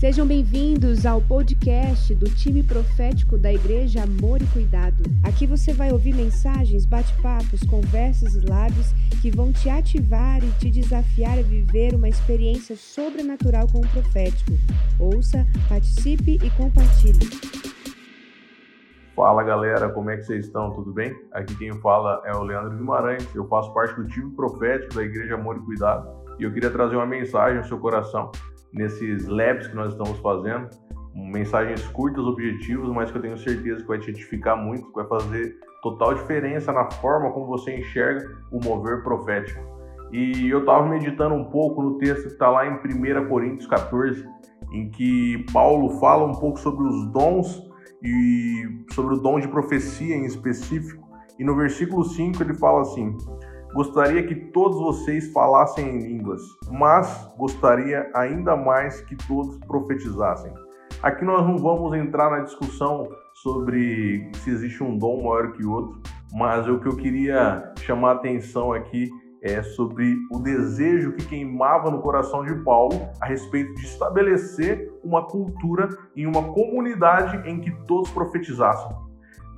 Sejam bem-vindos ao podcast do time profético da Igreja Amor e Cuidado. Aqui você vai ouvir mensagens, bate-papos, conversas e lives que vão te ativar e te desafiar a viver uma experiência sobrenatural com o profético. Ouça, participe e compartilhe. Fala galera, como é que vocês estão? Tudo bem? Aqui quem fala é o Leandro Guimarães, eu faço parte do time profético da Igreja Amor e Cuidado e eu queria trazer uma mensagem ao seu coração nesses labs que nós estamos fazendo. Mensagens curtas, objetivas, mas que eu tenho certeza que vai te edificar muito, que vai fazer total diferença na forma como você enxerga o mover profético. E eu estava meditando um pouco no texto que está lá em 1 Coríntios 14, em que Paulo fala um pouco sobre os dons e sobre o dom de profecia em específico. E no versículo 5 ele fala assim: Gostaria que todos vocês falassem em línguas, mas gostaria ainda mais que todos profetizassem. Aqui nós não vamos entrar na discussão sobre se existe um dom maior que outro, mas o que eu queria chamar a atenção aqui é sobre o desejo que queimava no coração de Paulo a respeito de estabelecer uma cultura em uma comunidade em que todos profetizassem.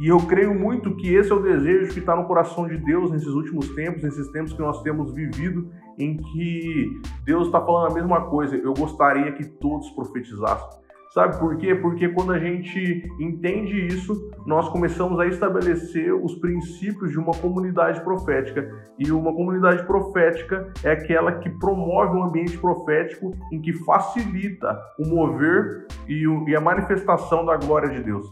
E eu creio muito que esse é o desejo que está no coração de Deus nesses últimos tempos, nesses tempos que nós temos vivido, em que Deus está falando a mesma coisa. Eu gostaria que todos profetizassem. Sabe por quê? Porque quando a gente entende isso, nós começamos a estabelecer os princípios de uma comunidade profética. E uma comunidade profética é aquela que promove um ambiente profético em que facilita o mover e a manifestação da glória de Deus.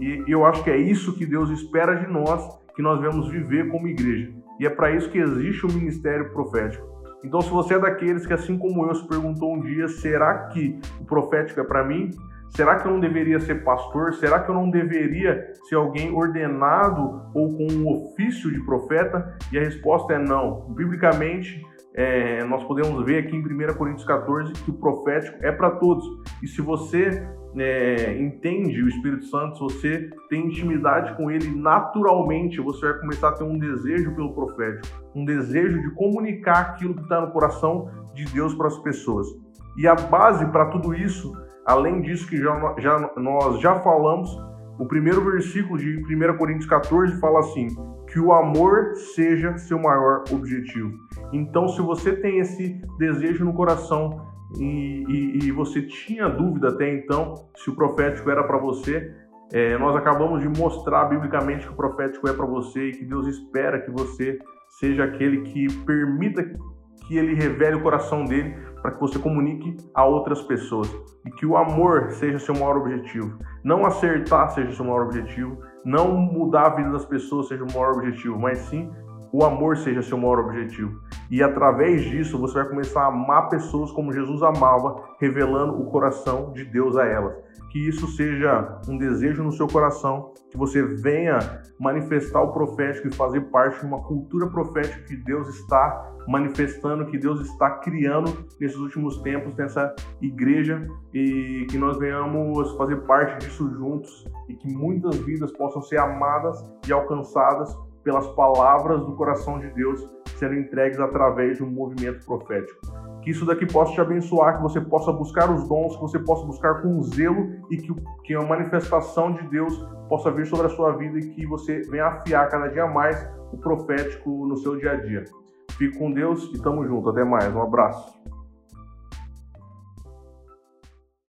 E eu acho que é isso que Deus espera de nós, que nós vamos viver como igreja. E é para isso que existe o ministério profético. Então, se você é daqueles que, assim como eu, se perguntou um dia: será que o profético é para mim? Será que eu não deveria ser pastor? Será que eu não deveria ser alguém ordenado ou com um ofício de profeta? E a resposta é não. Biblicamente, é, nós podemos ver aqui em 1 Coríntios 14 que o profético é para todos. E se você é, entende o Espírito Santo, se você tem intimidade com ele, naturalmente você vai começar a ter um desejo pelo profético, um desejo de comunicar aquilo que está no coração de Deus para as pessoas. E a base para tudo isso, além disso que já, já, nós já falamos, o primeiro versículo de 1 Coríntios 14 fala assim: que o amor seja seu maior objetivo. Então, se você tem esse desejo no coração e, e, e você tinha dúvida até então se o profético era para você, é, nós acabamos de mostrar biblicamente que o profético é para você e que Deus espera que você seja aquele que permita que ele revele o coração dele para que você comunique a outras pessoas e que o amor seja seu maior objetivo. Não acertar seja seu maior objetivo, não mudar a vida das pessoas seja o maior objetivo, mas sim o amor seja seu maior objetivo. E através disso você vai começar a amar pessoas como Jesus amava, revelando o coração de Deus a elas. Que isso seja um desejo no seu coração, que você venha manifestar o profético e fazer parte de uma cultura profética que Deus está manifestando, que Deus está criando nesses últimos tempos nessa igreja e que nós venhamos fazer parte disso juntos e que muitas vidas possam ser amadas e alcançadas pelas palavras do coração de Deus sendo entregues através de um movimento profético. Que isso daqui possa te abençoar, que você possa buscar os dons, que você possa buscar com zelo e que, que a manifestação de Deus possa vir sobre a sua vida e que você venha afiar cada dia mais o profético no seu dia a dia. Fique com Deus e tamo junto. Até mais. Um abraço.